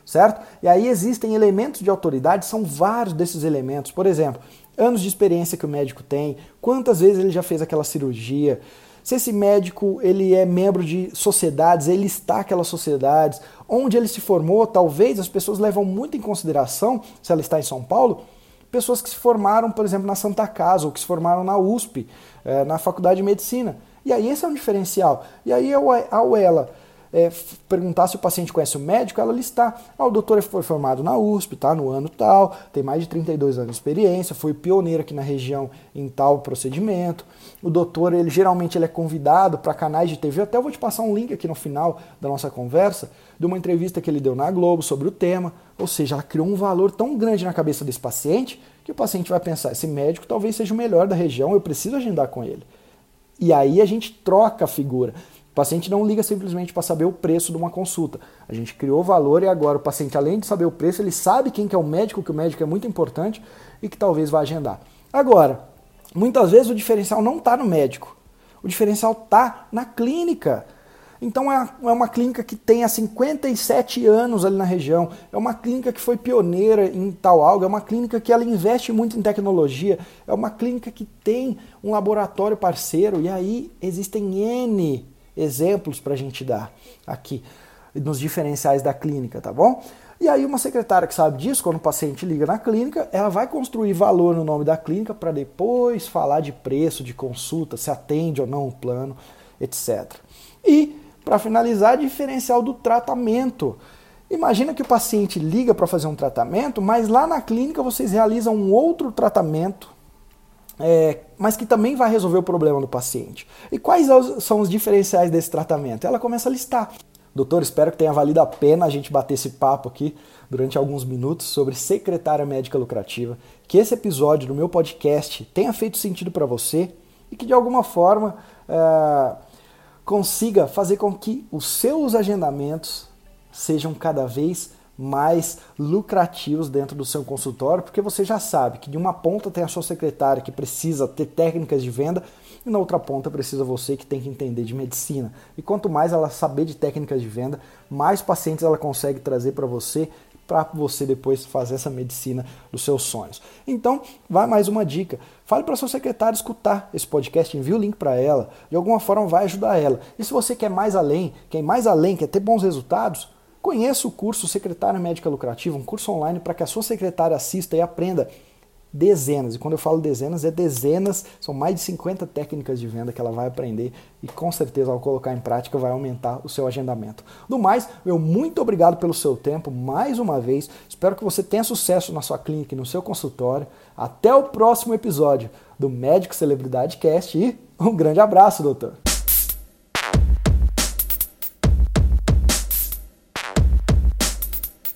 Certo? E aí existem elementos de autoridade, são vários desses elementos. Por exemplo, anos de experiência que o médico tem, quantas vezes ele já fez aquela cirurgia, se esse médico ele é membro de sociedades, ele está aquelas sociedades, onde ele se formou, talvez as pessoas levam muito em consideração, se ela está em São Paulo, pessoas que se formaram, por exemplo, na Santa Casa ou que se formaram na USP, é, na Faculdade de Medicina. E aí esse é um diferencial. E aí ao ela é, perguntar se o paciente conhece o médico, ela listar. Ah, o doutor foi formado na USP, tá no ano tal, tem mais de 32 anos de experiência, foi pioneiro aqui na região em tal procedimento. O doutor, ele geralmente ele é convidado para canais de TV, até eu vou te passar um link aqui no final da nossa conversa, de uma entrevista que ele deu na Globo sobre o tema. Ou seja, ela criou um valor tão grande na cabeça desse paciente que o paciente vai pensar: esse médico talvez seja o melhor da região, eu preciso agendar com ele. E aí a gente troca a figura. O paciente não liga simplesmente para saber o preço de uma consulta. A gente criou valor e agora o paciente, além de saber o preço, ele sabe quem que é o médico, que o médico é muito importante e que talvez vá agendar. Agora, muitas vezes o diferencial não está no médico. O diferencial está na clínica. Então é, é uma clínica que tem há 57 anos ali na região, é uma clínica que foi pioneira em tal algo, é uma clínica que ela investe muito em tecnologia, é uma clínica que tem um laboratório parceiro e aí existem N exemplos para a gente dar aqui nos diferenciais da clínica, tá bom? E aí uma secretária que sabe disso, quando o paciente liga na clínica, ela vai construir valor no nome da clínica para depois falar de preço, de consulta, se atende ou não o plano, etc. E, para finalizar, diferencial do tratamento. Imagina que o paciente liga para fazer um tratamento, mas lá na clínica vocês realizam um outro tratamento é, mas que também vai resolver o problema do paciente. E quais são os diferenciais desse tratamento? Ela começa a listar. Doutor, espero que tenha valido a pena a gente bater esse papo aqui durante alguns minutos sobre secretária médica lucrativa, que esse episódio do meu podcast tenha feito sentido para você e que de alguma forma é, consiga fazer com que os seus agendamentos sejam cada vez mais lucrativos dentro do seu consultório, porque você já sabe que de uma ponta tem a sua secretária que precisa ter técnicas de venda e na outra ponta precisa você que tem que entender de medicina. E quanto mais ela saber de técnicas de venda, mais pacientes ela consegue trazer para você para você depois fazer essa medicina dos seus sonhos. Então, vai mais uma dica. Fale para sua secretária escutar esse podcast, envie o link para ela. De alguma forma vai ajudar ela. E se você quer mais além, quer mais além, quer ter bons resultados, Conheça o curso Secretária Médica Lucrativa, um curso online para que a sua secretária assista e aprenda dezenas. E quando eu falo dezenas, é dezenas, são mais de 50 técnicas de venda que ela vai aprender e com certeza ao colocar em prática vai aumentar o seu agendamento. Do mais, meu muito obrigado pelo seu tempo mais uma vez. Espero que você tenha sucesso na sua clínica e no seu consultório. Até o próximo episódio do Médico Celebridade Cast e um grande abraço, doutor.